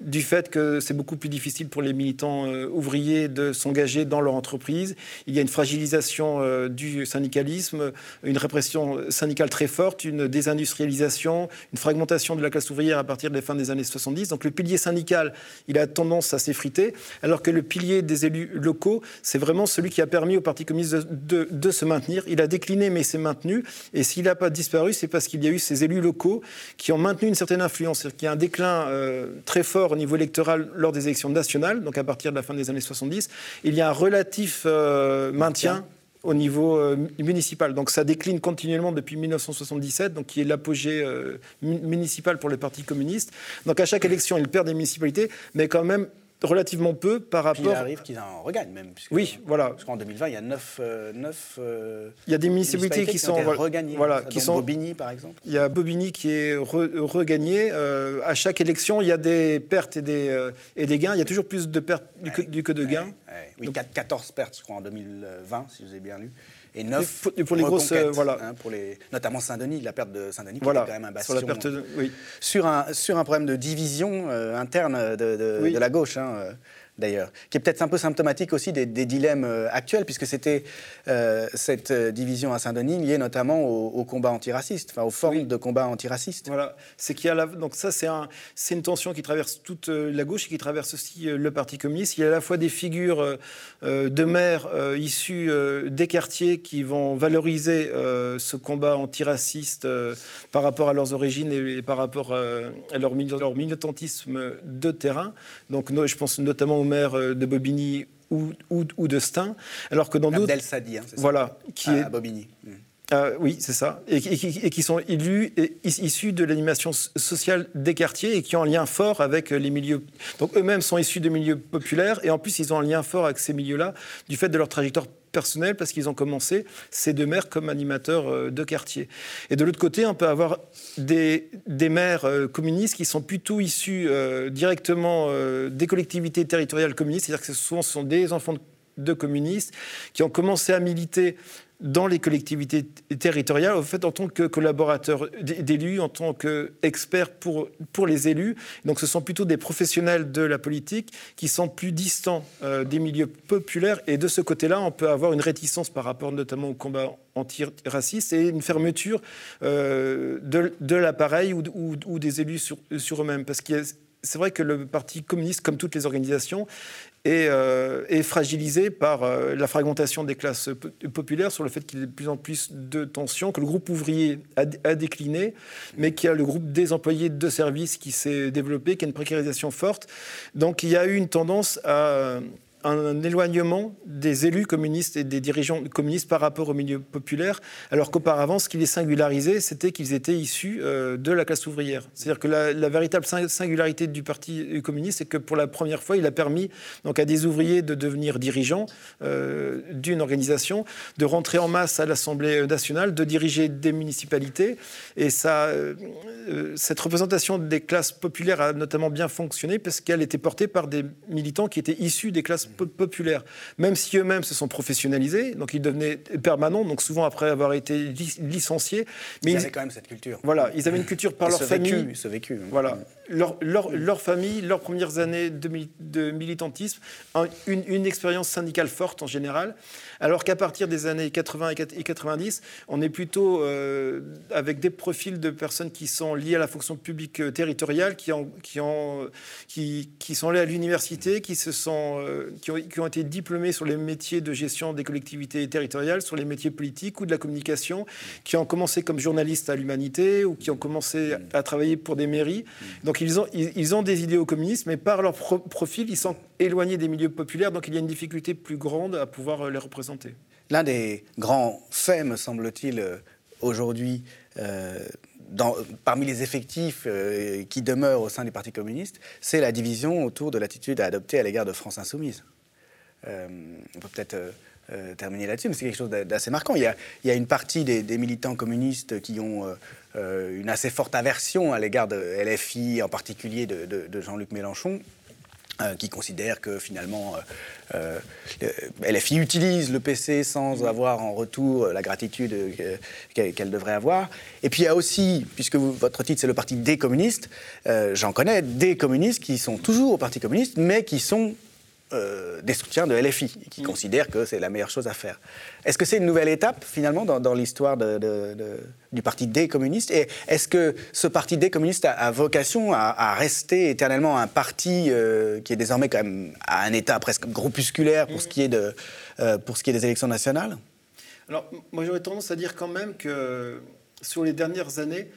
du fait que c'est beaucoup plus difficile pour les militants euh, ouvriers de s'engager dans leur entreprise. Il y a une fragilisation euh, du syndicalisme, une répression syndicale très forte, une désindustrialisation, une fragmentation de la classe ouvrière à partir de la fin des années 70. Donc le pilier syndical, il a tendance à s'effriter, alors que le pilier des élus locaux, c'est vraiment celui qui a permis au Parti communiste de, se maintenir. Il a décliné, mais s'est maintenu. Et s'il n'a pas disparu, c'est parce qu'il y a eu ces élus locaux qui ont maintenu une certaine influence. Y a un déclin euh, très fort au niveau électoral lors des élections nationales, donc à partir de la fin des années 70. Il y a un relatif euh, maintien au niveau euh, municipal. Donc ça décline continuellement depuis 1977, donc qui est l'apogée municipal pour le Parti communiste. Donc à chaque élection, il perd des municipalités, mais quand même relativement peu par rapport. Puis il arrive qu'ils en regagnent même. oui, voilà. Parce qu'en 2020, il y a 9. Euh, euh, il y a des municipalités, qui, sont regagnées. Voilà, qui sont. Bobigny, par exemple. Il y a Bobigny qui est regagné. Euh, à chaque élection, il y a des pertes et des, et des gains. Il y a toujours plus de pertes du, que, de gains. Oui, 14 pertes, je crois, en 2020, si vous avez bien lu et neuf pour, les grosses, voilà. Hein, pour les, notamment Saint-Denis, la perte de Saint-Denis qui voilà, quand même un bastion. Sur, la perte oui. sur, un, sur un problème de division interne de, de, la gauche. Hein, d'ailleurs, qui est peut-être un peu symptomatique aussi des, dilemmes euh, actuels, puisque c'était euh, cette euh, division à Saint-Denis liée notamment au, combat antiraciste, enfin aux formes de combat antiraciste. Voilà, c'est qu'il y a la, donc ça c'est un, une tension qui traverse toute la gauche et qui traverse aussi le Parti communiste. Il y a à la fois des figures de maires issus des quartiers qui vont valoriser ce combat antiraciste par rapport à leurs origines et, par rapport à leur, leur militantisme de terrain. Donc je pense notamment maire euh, de Bobigny ou, ou, de Stein, alors que dans d'autres... Abdel Sadi, hein, voilà, qui à, est... Bobigny. Euh, oui, c'est ça. Et, qui sont élus, et, issus de l'animation sociale des quartiers et qui ont un lien fort avec les milieux. Donc eux-mêmes sont issus de milieux populaires et en plus ils ont un lien fort avec ces milieux-là du fait de leur trajectoire personnel parce qu'ils ont commencé, ces deux maires, comme animateurs euh, de quartier. Et de l'autre côté, on peut avoir des, maires euh, communistes qui sont plutôt issus euh, directement des collectivités territoriales communistes, c'est-à-dire que souvent ce sont des enfants de communistes qui ont commencé à militer dans les collectivités territoriales, en fait, en tant que collaborateur d'élus, en tant qu'expert pour, pour les élus. Donc, ce sont plutôt des professionnels de la politique qui sont plus distants euh, des milieux populaires. Et de ce côté-là, on peut avoir une réticence par rapport notamment au combat antiraciste et une fermeture euh, de, l'appareil ou, ou, des élus sur, sur eux-mêmes. Parce que c'est vrai que le Parti communiste, comme toutes les organisations, est, euh, fragilisé par euh, la fragmentation des classes populaires, sur le fait qu'il y ait de plus en plus de tensions, que le groupe ouvrier a, a décliné, mais qu'il y a le groupe des employés de services qui s'est développé, qui a une précarisation forte. Donc il y a eu une tendance à un éloignement des élus communistes et des dirigeants communistes par rapport au milieu populaire, alors qu'auparavant, ce qui les singularisait, c'était qu'ils étaient issus euh, de la classe ouvrière. C'est-à-dire que la, véritable singularité du Parti communiste, c'est que pour la première fois, il a permis donc, à des ouvriers de devenir dirigeants euh, d'une organisation, de rentrer en masse à l'Assemblée nationale, de diriger des municipalités. Et ça, euh, cette représentation des classes populaires a notamment bien fonctionné parce qu'elle était portée par des militants qui étaient issus des classes populaire, même si eux-mêmes se sont professionnalisés, donc ils devenaient permanents, donc souvent après avoir été licenciés. Mais ils, avaient quand même cette culture. Voilà, ils avaient une culture par leur famille. ce vécu. Voilà, leur, leur, leur, famille, leurs premières années de, de militantisme, une, une expérience syndicale forte en général, alors qu'à partir des années 80 et 90, on est plutôt euh, avec des profils de personnes qui sont liées à la fonction publique euh, territoriale, qui, ont, qui, ont, qui, qui sont allées à l'université, qui, euh, qui, ont, été diplômés sur les métiers de gestion des collectivités territoriales, sur les métiers politiques ou de la communication, qui ont commencé comme journalistes à l'humanité ou qui ont commencé à travailler pour des mairies. Donc ils ont, ils, ont des idéaux communistes, mais par leur profil, ils sont éloignés des milieux populaires, donc il y a une difficulté plus grande à pouvoir les représenter. L'un des grands faits, me semble-t-il, euh, aujourd'hui, euh, parmi les effectifs euh, qui demeurent au sein du Parti communiste, c'est la division autour de l'attitude à adopter à l'égard de France insoumise. on peut peut-être terminer là-dessus, mais c'est quelque chose d'assez marquant. Il y, a, une partie des, militants communistes qui ont une assez forte aversion à l'égard de LFI, en particulier de Jean-Luc Mélenchon, euh, qui considèrent que finalement euh, euh, LFI utilise le PC sans avoir en retour la gratitude qu'elle devrait avoir. Et puis il y a aussi, puisque votre titre c'est le Parti des communistes, j'en connais des communistes qui sont toujours au Parti communiste, mais qui sont euh, des soutiens de LFI, qui mm. considèrent que c'est la meilleure chose à faire. Est-ce que c'est une nouvelle étape, finalement, dans, l'histoire du Parti des communistes? Et est-ce que ce Parti des communistes a, vocation à, rester éternellement un parti euh, qui est désormais quand même à un état presque groupusculaire pour, ce, qui est de, euh, pour ce qui est des élections nationales? Alors, moi j'aurais tendance à dire quand même que sur les dernières années,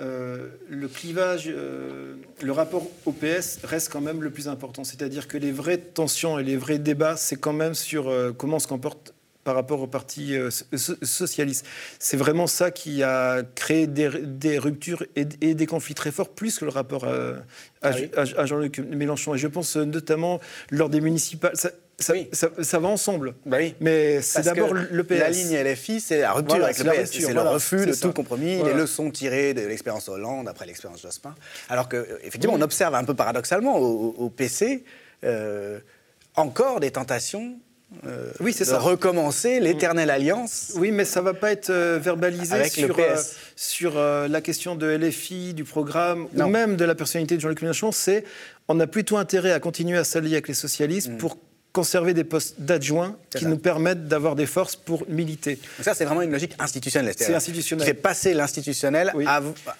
euh, le clivage, euh, le rapport au PS reste quand même le plus important. C'est-à-dire que les vraies tensions et les vrais débats, c'est quand même sur euh, comment on se comporte par rapport au Parti socialiste. C'est vraiment ça qui a créé des, ruptures et, des conflits très forts, plus que le rapport à, ah à Jean-Luc Mélenchon. Et je pense notamment lors des municipales ça, va ensemble. Bah oui. Mais c'est d'abord le PS. La ligne LFI, c'est la rupture avec le PS. C'est le refus de tout compromis, les leçons tirées de l'expérience Hollande après l'expérience Jospin. Alors que, effectivement, on observe un peu paradoxalement au, PC euh, encore des tentations euh, oui, c'est ça. recommencer l'éternelle alliance. Oui, mais ça ne va pas être euh, verbalisé sur, sur la question de LFI, du programme, ou même de la personnalité de Jean-Luc Mélenchon. C'est on a plutôt intérêt à continuer à s'allier avec les socialistes mm. pour conserver des postes d'adjoints qui nous permettent d'avoir des forces pour militer. ça, c'est vraiment une logique institutionnelle. C'est institutionnel. Qui fait passer l'institutionnel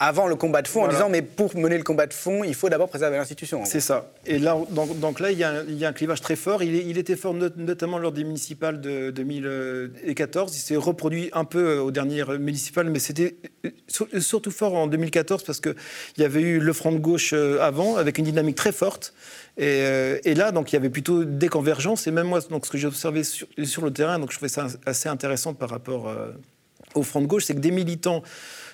avant le combat de fond en disant mais pour mener le combat de fond, il faut d'abord préserver l'institution. C'est ça. Et là, donc, là, il y, a un, clivage très fort. Il, était fort notamment lors des municipales de 2014. Il s'est reproduit un peu euh, aux dernières municipales, mais c'était euh, surtout fort en 2014 parce qu'il y avait eu le Front de gauche euh, avant, avec une dynamique très forte. Euh, et, là, donc, il y avait plutôt des convergences. Et même moi, donc, ce que j'ai observé sur, le terrain, donc, je trouvais ça assez intéressant par rapport euh, au front de gauche, c'est que des militants,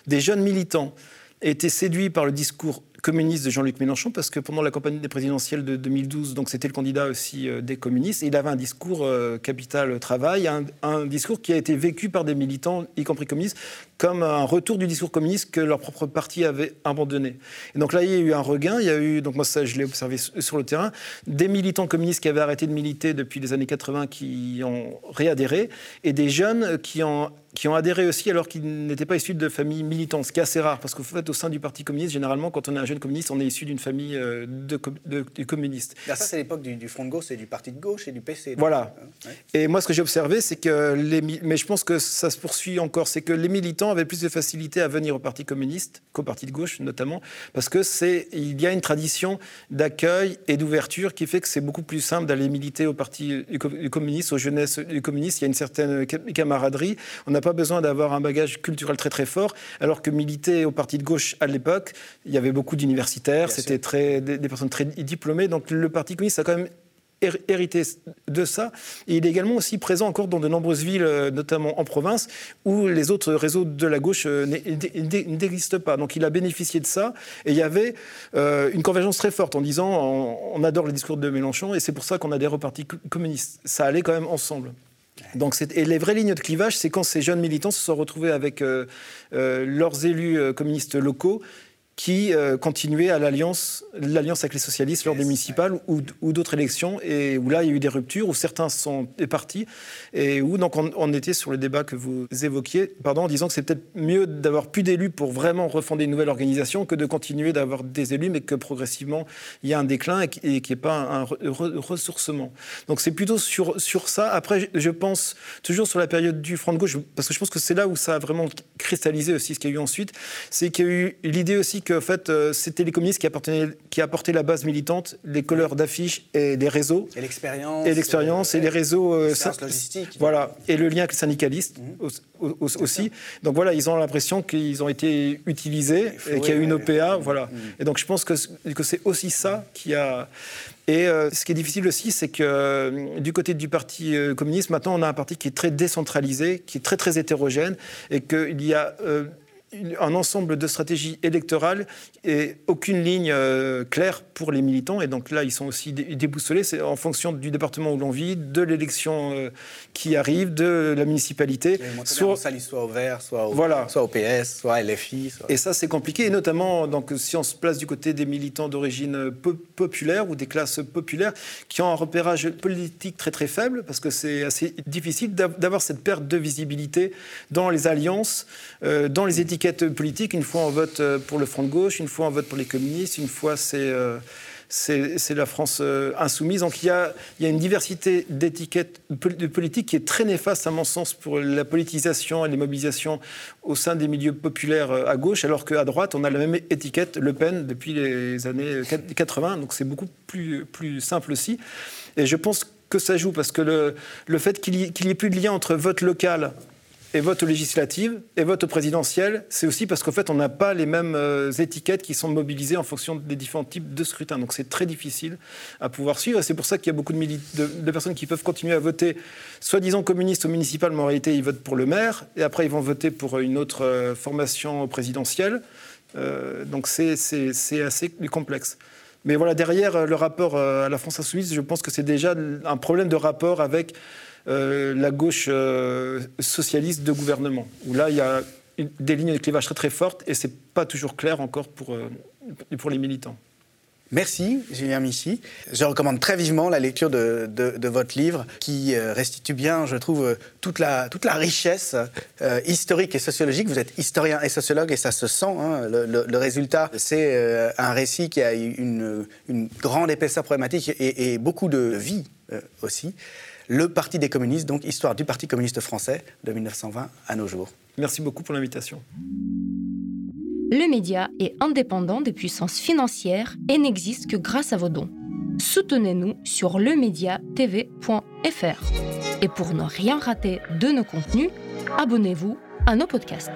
des jeunes militants, étaient séduits par le discours communiste de Jean-Luc Mélenchon, parce que pendant la campagne des présidentielles de 2012, donc c'était le candidat aussi euh, des communistes, et il avait un discours capital travail, un, discours qui a été vécu par des militants, y compris communistes, comme un retour du discours communiste que leur propre parti avait abandonné. Et donc là, il y a eu un regain. Il y a eu, donc moi, ça, je l'ai observé sur le terrain, des militants communistes qui avaient arrêté de militer depuis les années 80 qui ont réadhéré, et des jeunes qui ont qui ont adhéré aussi alors qu'ils n'étaient pas issus de familles militantes, ce qui est assez rare, parce qu'au fait, au sein du Parti communiste, généralement, quand on est un jeune communiste, on est issu d'une famille euh, de, de, communistes. ça, c'est l'époque du, Front de gauche et du Parti de gauche et du PC. Voilà. Hein, et moi, ce que j'ai observé, c'est que les... Mais je pense que ça se poursuit encore, c'est que les militants avait plus de facilité à venir au Parti communiste qu'au Parti de gauche, notamment, parce que c'est il y a une tradition d'accueil et d'ouverture qui fait que c'est beaucoup plus simple d'aller militer au Parti communiste, aux jeunesses communistes. Il y a une certaine camaraderie. On n'a pas besoin d'avoir un bagage culturel très très fort, alors que militer au Parti de gauche à l'époque, il y avait beaucoup d'universitaires, c'était très des, des personnes très diplômées. Donc le Parti communiste a quand même hérité de ça. Et il est également aussi présent encore dans de nombreuses villes, euh, notamment en province, où les autres réseaux de la gauche euh, n'existent pas. Donc il a bénéficié de ça. Et il y avait euh, une convergence très forte en disant on, adore le discours de Mélenchon et c'est pour ça qu'on adhère au Parti communiste. Ça allait quand même ensemble. Donc et les vraies lignes de clivage, c'est quand ces jeunes militants se sont retrouvés avec leurs élus communistes locaux qui euh, continuait à l'alliance, l'alliance avec les socialistes lors des municipales ou, d'autres élections, et où là il y a eu des ruptures, où certains sont partis, et où donc on, était sur le débat que vous évoquiez, pardon, en disant que c'est peut-être mieux d'avoir plus d'élus pour vraiment refonder une nouvelle organisation que de continuer d'avoir des élus, mais que progressivement il y a un déclin et qu'il n'y ait pas un, ressourcement. Donc c'est plutôt sur, sur ça. Après, je pense toujours sur la période du Front de gauche, parce que je pense que c'est là où ça a vraiment cristallisé aussi ce qu'il y a eu ensuite, c'est qu'il y a eu l'idée aussi en fait, euh, c'était les communistes qui, apportaient, qui apportaient la base militante, les couleurs d'affiches et des réseaux. Et l'expérience. Et l'expérience et les réseaux. Euh, logistique. Voilà. Et le lien avec les syndicalistes mhm. aussi. Donc voilà, ils ont l'impression qu'ils ont été utilisés et qu'il y a eu une OPA. Voilà. Mhm. Et donc je pense que, que c'est aussi ça qui a. Et euh, ce qui est difficile aussi, c'est que euh, du côté du Parti communiste, maintenant, on a un parti qui est très décentralisé, qui est très très hétérogène, et qu'il y a un ensemble de stratégies électorales et aucune ligne euh, claire pour les militants. Et donc là, ils sont aussi déboussolés. C'est en fonction du département où l'on vit, de l'élection euh, qui arrive, de la municipalité. Soit, soit au vert, soit au, voilà. soit au PS, soit LFI. Et ça, c'est compliqué. Et notamment, donc, si on se place du côté des militants d'origine populaire ou des classes populaires qui ont un repérage politique très très faible, parce que c'est assez difficile d'avoir cette perte de visibilité dans les alliances, euh, dans les étiquettes politique. Une fois on vote euh, pour le Front de gauche, une fois on vote pour les communistes, une fois c'est euh, c'est la France euh, insoumise. Donc il y a, y a une diversité d'étiquettes de politique qui est très néfaste à mon sens pour la politisation et les mobilisations au sein des milieux populaires à gauche, alors qu'à droite on a la même étiquette Le Pen depuis les années 80. Donc c'est beaucoup plus, plus simple aussi. Et je pense que ça joue parce que le, le fait qu'il n'y ait plus de lien entre vote local et vote aux et vote au présidentiel, c'est aussi parce qu'en fait, on n'a pas les mêmes euh, étiquettes qui sont mobilisées en fonction des différents types de scrutins. Donc c'est très difficile à pouvoir suivre. Et c'est pour ça qu'il y a beaucoup de, personnes qui peuvent continuer à voter, soi-disant communistes au municipal, mais en réalité, ils votent pour le maire. Et après, ils vont voter pour une autre euh, formation présidentielle. Euh, donc c'est assez complexe. Mais voilà, derrière le rapport à la France insoumise, je pense que c'est déjà un problème de rapport avec euh, la gauche euh, socialiste de gouvernement, où là, il y a des lignes de clivage très très fortes et c'est pas toujours clair encore pour, euh, les militants. Merci, Julien Michi. Je recommande très vivement la lecture de, votre livre qui restitue bien, je trouve, toute la, richesse historique et sociologique. Vous êtes historien et sociologue et ça se sent. Hein. Le, résultat, c'est un récit qui a une, grande épaisseur problématique et beaucoup de vie aussi le Parti des communistes, donc histoire du Parti communiste français de 1920 à nos jours. Merci beaucoup pour l'invitation. Le média est indépendant des puissances financières et n'existe que grâce à vos dons. Soutenez-nous sur lemediatv.fr. Et pour ne rien rater de nos contenus, abonnez-vous à nos podcasts.